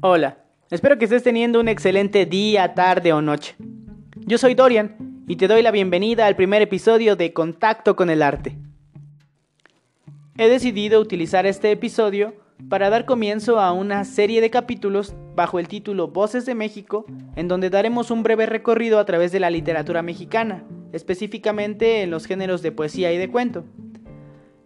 Hola, espero que estés teniendo un excelente día, tarde o noche. Yo soy Dorian y te doy la bienvenida al primer episodio de Contacto con el Arte. He decidido utilizar este episodio para dar comienzo a una serie de capítulos bajo el título Voces de México, en donde daremos un breve recorrido a través de la literatura mexicana, específicamente en los géneros de poesía y de cuento.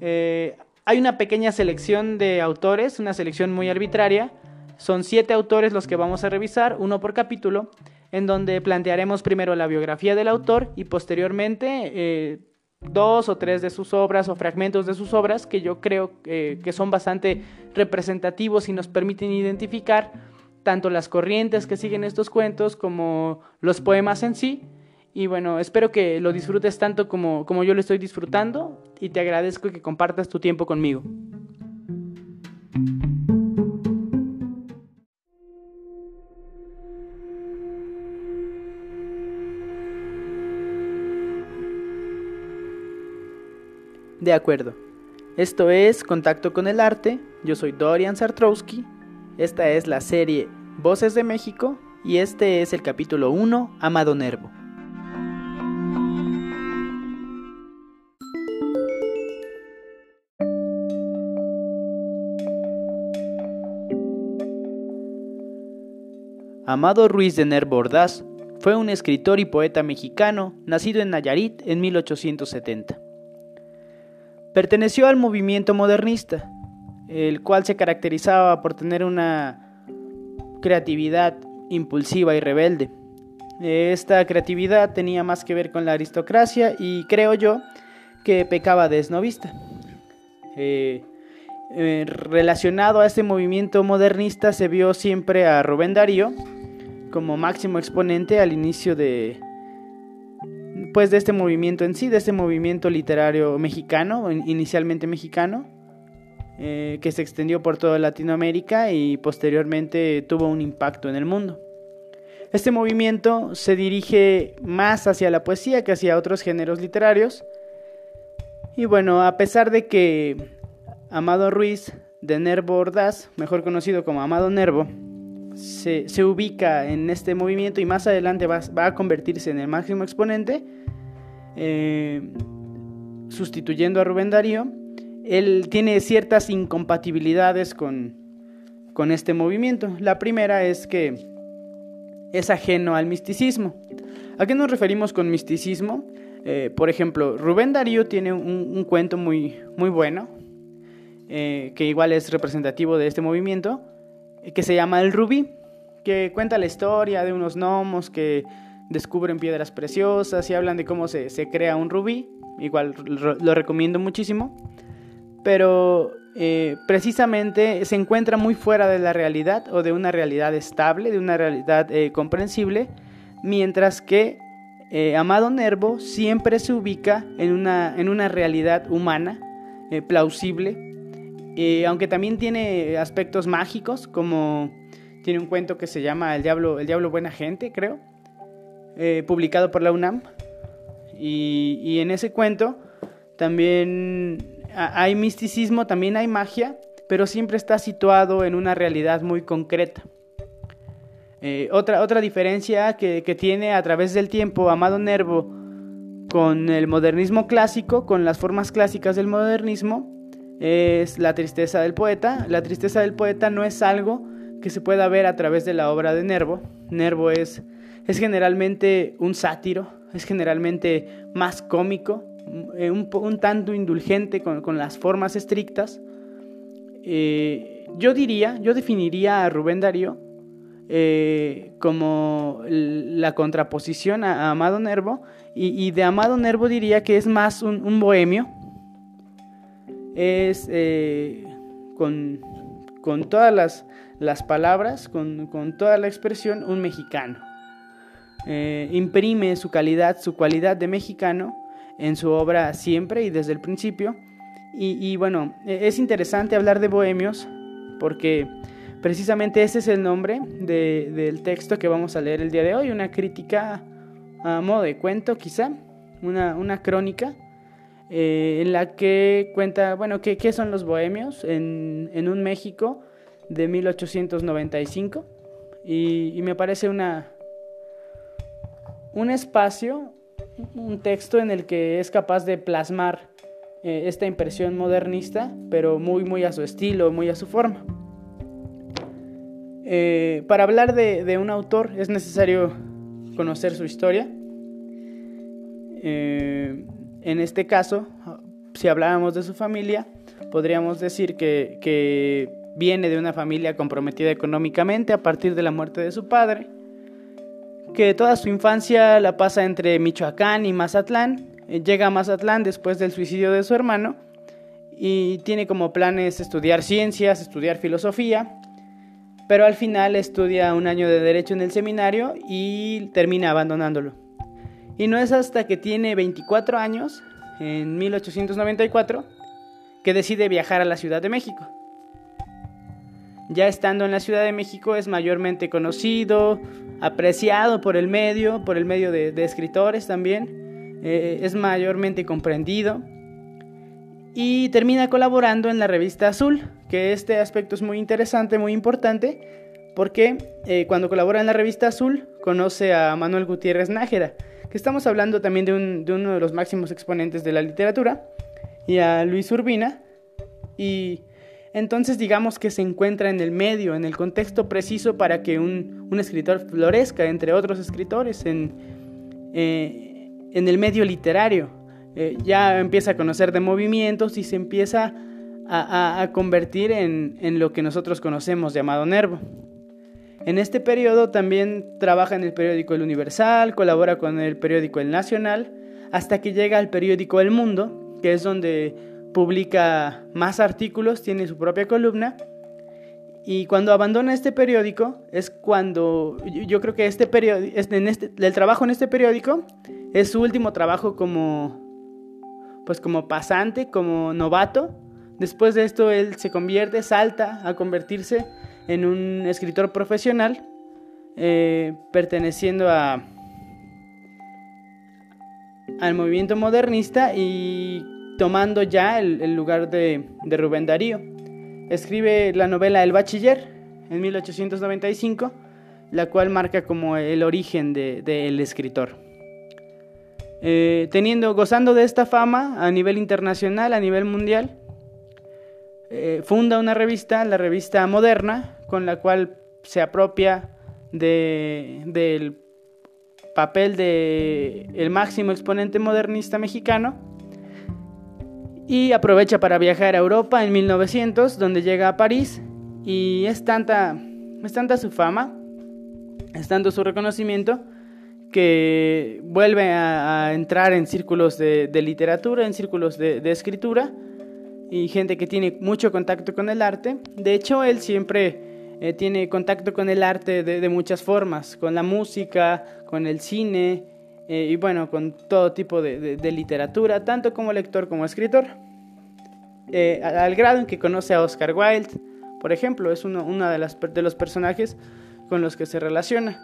Eh, hay una pequeña selección de autores, una selección muy arbitraria. Son siete autores los que vamos a revisar, uno por capítulo, en donde plantearemos primero la biografía del autor y posteriormente eh, dos o tres de sus obras o fragmentos de sus obras que yo creo eh, que son bastante representativos y nos permiten identificar tanto las corrientes que siguen estos cuentos como los poemas en sí. Y bueno, espero que lo disfrutes tanto como, como yo lo estoy disfrutando y te agradezco que compartas tu tiempo conmigo. De acuerdo. Esto es Contacto con el Arte. Yo soy Dorian Sartrowski. Esta es la serie Voces de México y este es el capítulo 1, Amado Nervo. Amado Ruiz de Nervo Ordaz fue un escritor y poeta mexicano nacido en Nayarit en 1870. Perteneció al movimiento modernista, el cual se caracterizaba por tener una creatividad impulsiva y rebelde. Esta creatividad tenía más que ver con la aristocracia y creo yo que pecaba de esnovista. Eh, eh, relacionado a este movimiento modernista se vio siempre a Rubén Darío como máximo exponente al inicio de, pues, de este movimiento en sí, de este movimiento literario mexicano, inicialmente mexicano, eh, que se extendió por toda Latinoamérica y posteriormente tuvo un impacto en el mundo. Este movimiento se dirige más hacia la poesía que hacia otros géneros literarios. Y bueno, a pesar de que Amado Ruiz de Nervo Ordaz, mejor conocido como Amado Nervo, se, ubica en este movimiento y más adelante va, a convertirse en el máximo exponente, eh, sustituyendo a Rubén Darío, él tiene ciertas incompatibilidades con, con este movimiento. La primera es que es ajeno al misticismo. ¿A qué nos referimos con misticismo? Eh, por ejemplo, Rubén Darío tiene un, cuento muy, muy bueno, eh, que igual es representativo de este movimiento, que se llama El Rubí, que cuenta la historia de unos gnomos que descubren piedras preciosas y hablan de cómo se, crea un rubí. Igual lo recomiendo muchísimo. Pero eh, precisamente se encuentra muy fuera de la realidad o de una realidad estable, de una realidad eh, comprensible, mientras que eh, Amado Nervo siempre se ubica en una, en una realidad humana, plausible, aunque también tiene aspectos mágicos, como tiene un cuento que se llama El Diablo, El Diablo Buena Gente, creo, eh, publicado por la UNAM. Y, en ese cuento también hay misticismo, también hay magia, pero siempre está situado en una realidad muy concreta. Eh, otra, otra diferencia que, que, tiene a través del tiempo Amado Nervo con el modernismo clásico, con las formas clásicas del modernismo, es la tristeza del poeta. La tristeza del poeta no es algo que se pueda ver a través de la obra de Nervo. Nervo es, es generalmente un sátiro, es generalmente más cómico, eh, un, tanto indulgente con, con las formas estrictas. Eh, yo diría, yo definiría a Rubén Darío eh, como la contraposición a, Amado Nervo y, de Amado Nervo diría que es más un, bohemio, es con, con todas las, las palabras, con, toda la expresión, un mexicano. Eh, imprime su calidad, su cualidad de mexicano en su obra siempre y desde el principio. Y, bueno, e, es interesante hablar de bohemios porque precisamente ese es el nombre del texto que vamos a leer el día de hoy, una crítica a modo de cuento quizá, una, crónica eh, en la que cuenta, bueno, qué, qué son los bohemios en un México de 1895 y, me parece una, un espacio, un texto en el que es capaz de plasmar eh, esta impresión modernista, pero muy, muy a su estilo, muy a su forma. Eh, para hablar de, un autor es necesario conocer su historia. Eh, en este caso, si habláramos de su familia, podríamos decir que, que viene de una familia comprometida económicamente a partir de la muerte de su padre, que toda su infancia la pasa entre Michoacán y Mazatlán, eh, llega a Mazatlán después del suicidio de su hermano y tiene como planes estudiar ciencias, estudiar filosofía, pero al final estudia un año de derecho en el seminario y termina abandonándolo. Y no es hasta que tiene 24 años, en 1894, que decide viajar a la Ciudad de México. Ya estando en la Ciudad de México es mayormente conocido, apreciado por el medio, por el medio de, escritores también, eh, es mayormente comprendido y termina colaborando en la revista Azul, que este aspecto es muy interesante, muy importante, porque eh, cuando colabora en la revista Azul conoce a Manuel Gutiérrez Nájera, que estamos hablando también de, uno de los máximos exponentes de la literatura, y a Luis Urbina, y entonces digamos que se encuentra en el medio, en el contexto preciso para que un, escritor florezca, entre otros escritores, en, eh, en el medio literario. Eh, ya empieza a conocer de movimientos y se empieza a, convertir en, en, lo que nosotros conocemos llamado Nervo. En este periodo también trabaja en el periódico El Universal, colabora con el periódico El Nacional, hasta que llega al periódico El Mundo, que es donde publica más artículos, tiene su propia columna. Y cuando abandona este periódico es cuando yo creo que este periódico, este, el trabajo en este periódico es su último trabajo como, pues como pasante, como novato. Después de esto él se convierte, salta a convertirse en un escritor profesional eh, perteneciendo a al movimiento modernista y tomando ya el, lugar de, Rubén Darío. Escribe la novela El Bachiller en 1895, la cual marca como el origen del escritor. Eh, teniendo, gozando de esta fama a nivel internacional, a nivel mundial, eh, funda una revista, la revista Moderna, con la cual se apropia del papel de máximo exponente modernista mexicano y aprovecha para viajar a Europa en 1900, donde llega a París y es tanta, es tanta su fama, es tanto su reconocimiento que vuelve a, entrar en círculos de, literatura, en círculos de escritura y gente que tiene mucho contacto con el arte. De hecho, él siempre eh, tiene contacto con el arte de, muchas formas, con la música, con el cine eh, y bueno, con todo tipo de, literatura, tanto como lector como escritor. Eh, al grado en que conoce a Oscar Wilde, por ejemplo, es uno, de, las, de, los personajes con los que se relaciona.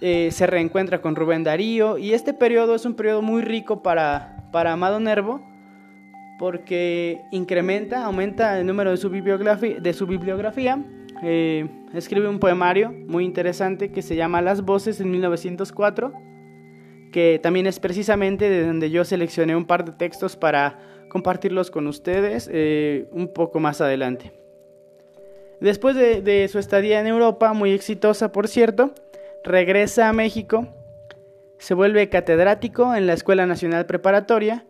se reencuentra con Rubén Darío y este periodo es un periodo muy rico para, para Amado Nervo porque incrementa, aumenta el número de su. De su bibliografía. Eh, escribe un poemario muy interesante que se llama Las Voces en 1904, que también es precisamente de donde yo seleccioné un par de textos para compartirlos con ustedes eh, un poco más adelante. Después de, de su estadía en Europa, muy exitosa por cierto, regresa a México, se vuelve catedrático en la Escuela Nacional Preparatoria,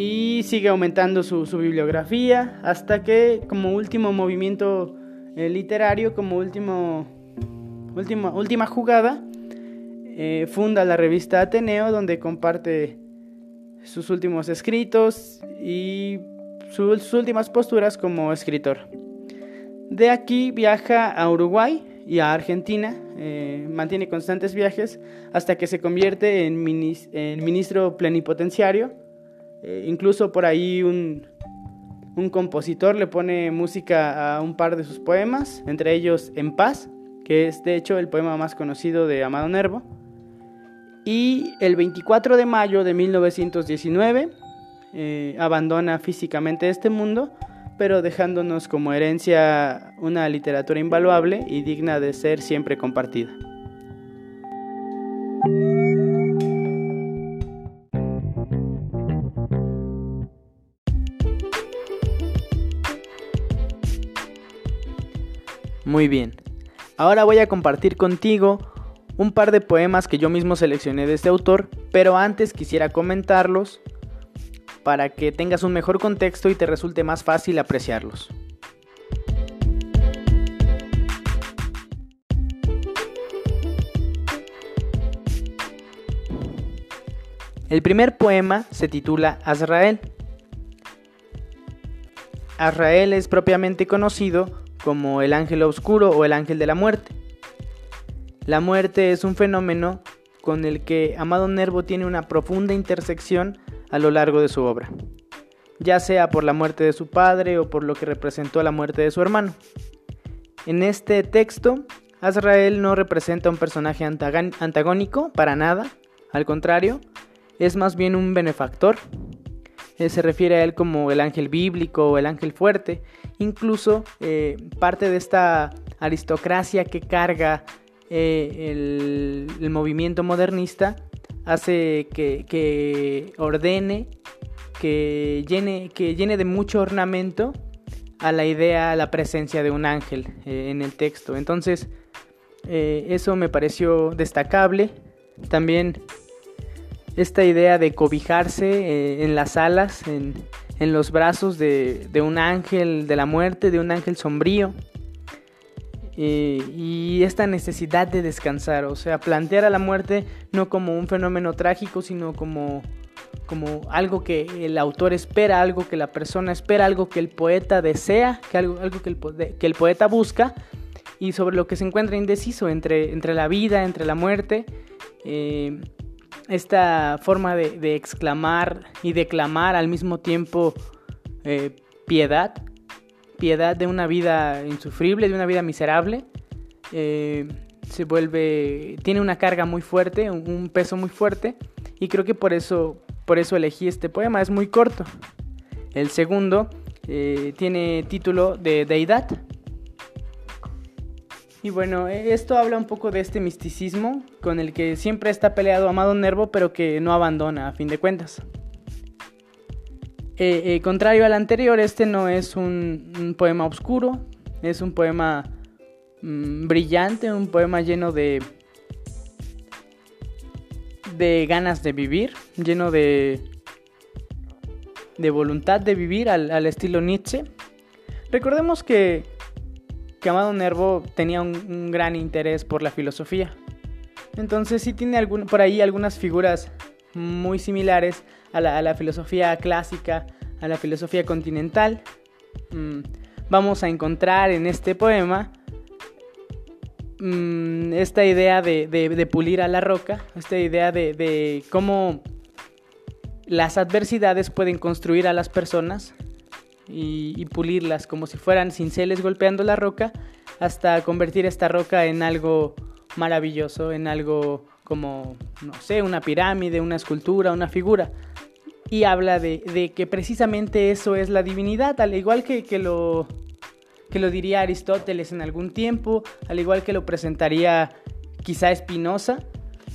y sigue aumentando su, bibliografía hasta que como último movimiento eh, literario, como último, última jugada, eh, funda la revista Ateneo donde comparte sus últimos escritos y sus últimas posturas como escritor. De aquí viaja a Uruguay y a Argentina, eh, mantiene constantes viajes hasta que se convierte en ministro plenipotenciario eh, incluso por ahí un, compositor le pone música a un par de sus poemas, entre ellos En paz, que es de hecho el poema más conocido de Amado Nervo. Y el 24 de mayo de 1919 eh, abandona físicamente este mundo, pero dejándonos como herencia una literatura invaluable y digna de ser siempre compartida. Muy bien, ahora voy a compartir contigo un par de poemas que yo mismo seleccioné de este autor, pero antes quisiera comentarlos para que tengas un mejor contexto y te resulte más fácil apreciarlos. El primer poema se titula Azrael. Azrael es propiamente conocido como el ángel oscuro o el ángel de la muerte. La muerte es un fenómeno con el que Amado Nervo tiene una profunda intersección a lo largo de su obra, ya sea por la muerte de su padre o por lo que representó la muerte de su hermano. En este texto, Azrael no representa un personaje antagónico para nada, al contrario, es más bien un benefactor. se refiere a él como el ángel bíblico o el ángel fuerte, incluso eh, parte de esta aristocracia que carga eh, el, movimiento modernista hace que, ordene, que llene, que llene de mucho ornamento a la idea, a la presencia de un ángel eh, en el texto. Entonces, eso me pareció destacable. También esta idea de cobijarse en las alas, en, los brazos de, de, un ángel de la muerte, de un ángel sombrío. Eh, y esta necesidad de descansar, o sea, plantear a la muerte no como un fenómeno trágico, sino como, como algo que el autor espera, algo que la persona espera, algo que el poeta desea, que algo, algo que, el, que el poeta busca y sobre lo que se encuentra indeciso entre, entre la vida, entre la muerte. Eh, esta forma de, exclamar y declamar al mismo tiempo eh, piedad, piedad de una vida insufrible, de una vida miserable. Eh, se vuelve, tiene una carga muy fuerte, un, peso muy fuerte, y creo que por eso, por eso elegí este poema, es muy corto. El segundo eh, tiene título de Deidad. Y bueno, esto habla un poco de este misticismo con el que siempre está peleado Amado Nervo, pero que no abandona a fin de cuentas. Eh, eh, contrario al anterior, este no es un, poema oscuro, es un poema mm, brillante, un poema lleno de, de ganas de vivir, lleno de, de voluntad de vivir al, estilo Nietzsche. Recordemos que, que Amado Nervo tenía un, gran interés por la filosofía. Entonces sí tiene por ahí algunas figuras muy similares a la, filosofía clásica, a la filosofía continental. Mm, vamos a encontrar en este poema mm, esta idea de, pulir a la roca, esta idea de, cómo las adversidades pueden construir a las personas y, pulirlas como si fueran cinceles golpeando la roca hasta convertir esta roca en algo maravilloso, en algo como, no sé, una pirámide, una escultura, una figura. Y habla de, que precisamente eso es la divinidad, al igual que, lo, que lo diría Aristóteles en algún tiempo, al igual que lo presentaría quizá Spinoza,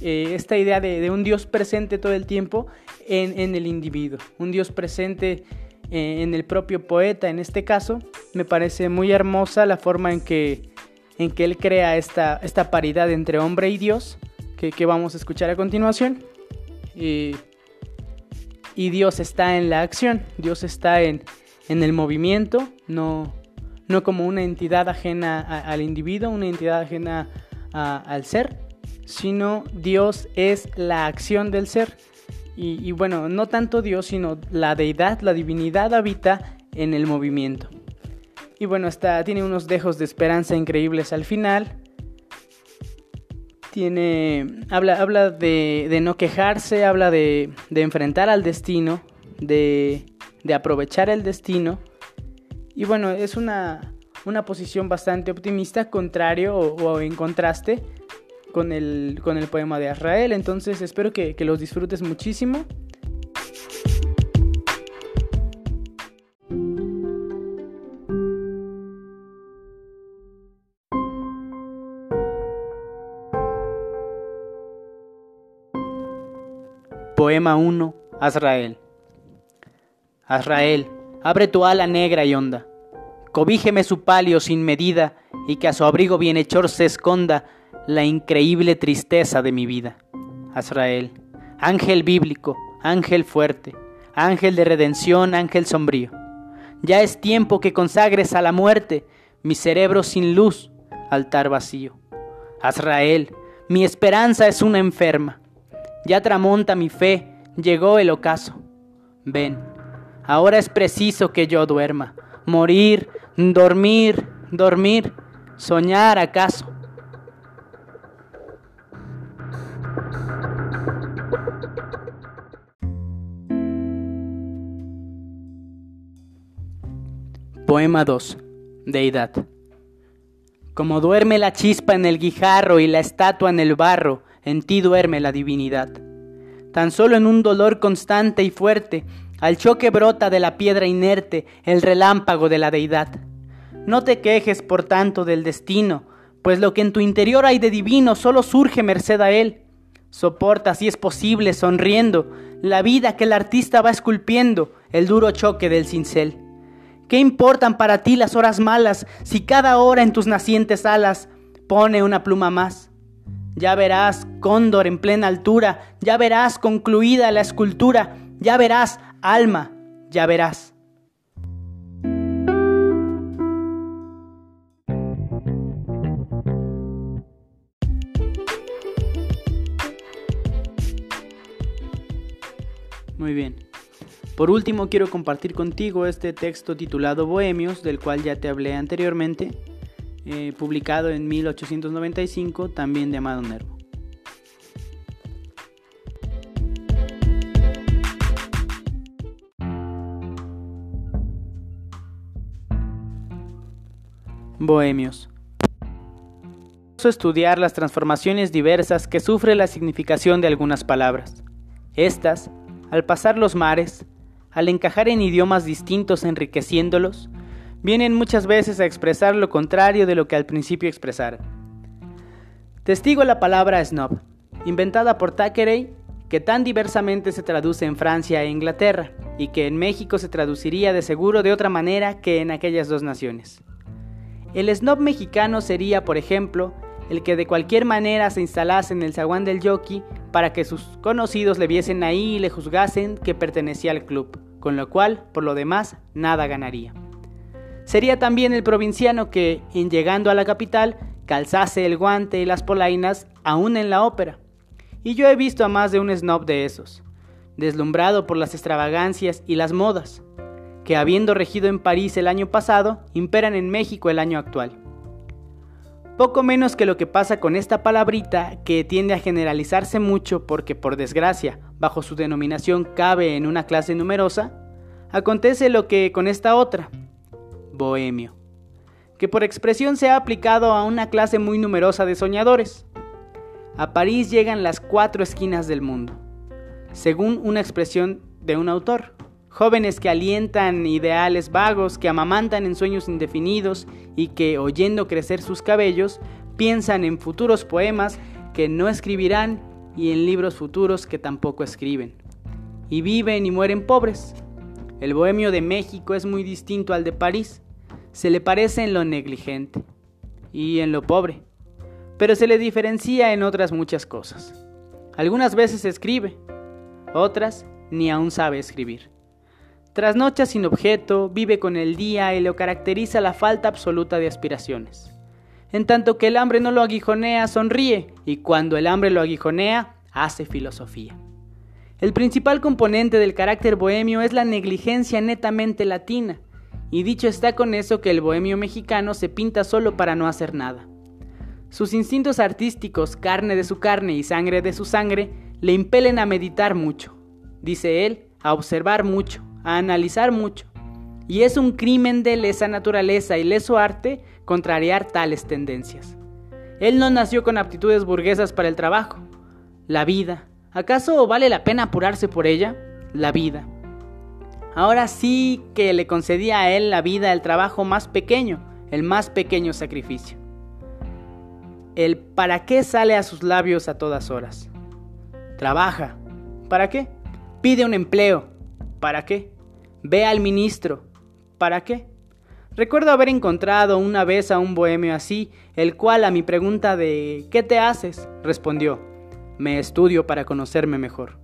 eh, esta idea de, un Dios presente todo el tiempo en, el individuo, un Dios presente eh, en el propio poeta en este caso, me parece muy hermosa la forma en que, en que él crea esta, esta paridad entre hombre y Dios, que, vamos a escuchar a continuación. Y, Dios está en la acción, Dios está en, el movimiento, no, no como una entidad ajena al individuo, una entidad ajena al ser, sino Dios es la acción del ser. Y, bueno, no tanto Dios, sino la deidad, la divinidad habita en el movimiento. Y bueno, está, tiene unos dejos de esperanza increíbles al final tiene habla, habla de, no quejarse, habla de, enfrentar al destino, de, aprovechar el destino. Y bueno, es una, posición bastante optimista, contrario o, en contraste con el, con el poema de Azrael. Entonces espero que, que los disfrutes muchísimo. Poema 1. Azrael. Azrael, abre tu ala negra y honda. Cobíjeme su palio sin medida y que a su abrigo bienhechor se esconda la increíble tristeza de mi vida. Azrael, ángel bíblico, ángel fuerte, ángel de redención, ángel sombrío. Ya es tiempo que consagres a la muerte mi cerebro sin luz, altar vacío. Azrael, mi esperanza es una enferma ya tramonta mi fe, llegó el ocaso. Ven, ahora es preciso que yo duerma, morir, dormir, dormir, soñar acaso. Poema 2. Deidad. Como duerme la chispa en el guijarro y la estatua en el barro, en ti duerme la divinidad. Tan solo en un dolor constante y fuerte, al choque brota de la piedra inerte el relámpago de la deidad. No te quejes por tanto del destino, pues lo que en tu interior hay de divino solo surge merced a él. Soporta, si es posible, sonriendo, la vida que el artista va esculpiendo, el duro choque del cincel. ¿Qué importan para ti las horas malas si cada hora en tus nacientes alas pone una pluma más? Ya verás cóndor en plena altura, ya verás concluida la escultura, ya verás alma, ya verás. Muy bien. Por último, quiero compartir contigo este texto titulado Bohemios, del cual ya te hablé anteriormente eh, publicado en 1895, también de Amado Nervo. Bohemios. Estudiar las transformaciones diversas que sufre la significación de algunas palabras. Estas, al pasar los mares, al encajar en idiomas distintos enriqueciéndolos, vienen muchas veces a expresar lo contrario de lo que al principio expresaron. Testigo la palabra snob, inventada por Thackeray, que tan diversamente se traduce en Francia e Inglaterra, y que en México se traduciría de seguro de otra manera que en aquellas dos naciones. El snob mexicano sería, por ejemplo, el que de cualquier manera se instalase en el zaguán del jockey para que sus conocidos le viesen ahí y le juzgasen que pertenecía al club, con lo cual, por lo demás, nada ganaría. Sería también el provinciano que, en llegando a la capital, calzase el guante y las polainas aún en la ópera. Y yo he visto a más de un snob de esos, deslumbrado por las extravagancias y las modas, que habiendo regido en París el año pasado, imperan en México el año actual. Poco menos que lo que pasa con esta palabrita que tiende a generalizarse mucho porque por desgracia, bajo su denominación cabe en una clase numerosa, acontece lo que con esta otra, bohemio, que por expresión se ha aplicado a una clase muy numerosa de soñadores. A París llegan las cuatro esquinas del mundo, según una expresión de un autor. Jóvenes que alientan ideales vagos, que amamantan en sueños indefinidos y que, oyendo crecer sus cabellos, piensan en futuros poemas que no escribirán y en libros futuros que tampoco escriben. Y viven y mueren pobres. El bohemio de México es muy distinto al de París se le parece en lo negligente y en lo pobre, pero se le diferencia en otras muchas cosas. Algunas veces escribe, otras ni aún sabe escribir. Trasnocha sin objeto, vive con el día y lo caracteriza la falta absoluta de aspiraciones. En tanto que el hambre no lo aguijonea, sonríe, y cuando el hambre lo aguijonea, hace filosofía. El principal componente del carácter bohemio es la negligencia netamente latina, y dicho está con eso que el bohemio mexicano se pinta solo para no hacer nada. Sus instintos artísticos, carne de su carne y sangre de su sangre, le impelen a meditar mucho, dice él, a observar mucho, a analizar mucho. Y es un crimen de lesa naturaleza y leso arte contrariar tales tendencias. Él no nació con aptitudes burguesas para el trabajo. La vida. ¿Acaso vale la pena apurarse por ella? La vida. Ahora sí que le concedía a él la vida el trabajo más pequeño, el más pequeño sacrificio. El para qué sale a sus labios a todas horas. Trabaja, ¿Para qué? Pide un empleo. ¿Para qué? Ve al ministro. ¿Para qué? Recuerdo haber encontrado una vez a un bohemio así, el cual a mi pregunta de ¿qué te haces? respondió, me estudio para conocerme mejor.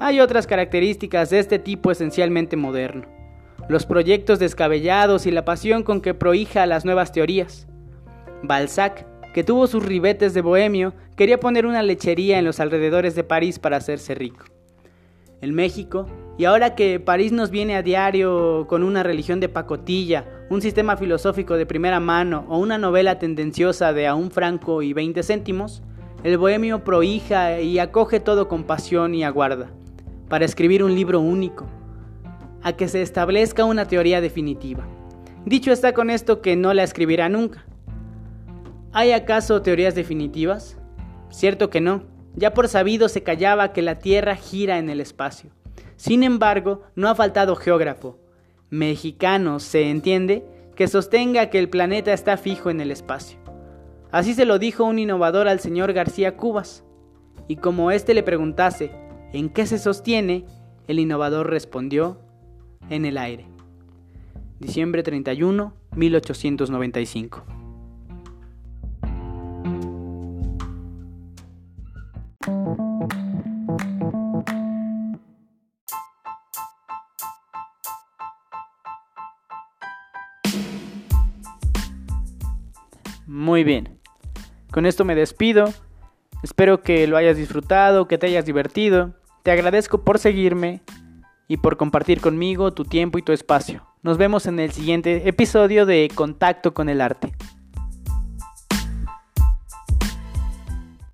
Hay otras características de este tipo esencialmente moderno, los proyectos descabellados y la pasión con que prohija las nuevas teorías. Balzac, que tuvo sus ribetes de bohemio, quería poner una lechería en los alrededores de París para hacerse rico. En México, y ahora que París nos viene a diario con una religión de pacotilla, un sistema filosófico de primera mano o una novela tendenciosa de a un franco y veinte céntimos, el bohemio prohija y acoge todo con pasión y aguarda, para escribir un libro único, a que se establezca una teoría definitiva. Dicho está con esto que no la escribirá nunca. ¿Hay acaso teorías definitivas? Cierto que no. Ya por sabido se callaba que la Tierra gira en el espacio. Sin embargo, no ha faltado geógrafo, mexicano, se entiende, que sostenga que el planeta está fijo en el espacio. Así se lo dijo un innovador al señor García Cubas. Y como éste le preguntase en qué se sostiene, el innovador respondió en el aire. Diciembre 31, 1895. Bien. Con esto me despido. Espero que lo hayas disfrutado, que te hayas divertido. Te agradezco por seguirme y por compartir conmigo tu tiempo y tu espacio. Nos vemos en el siguiente episodio de Contacto con el Arte.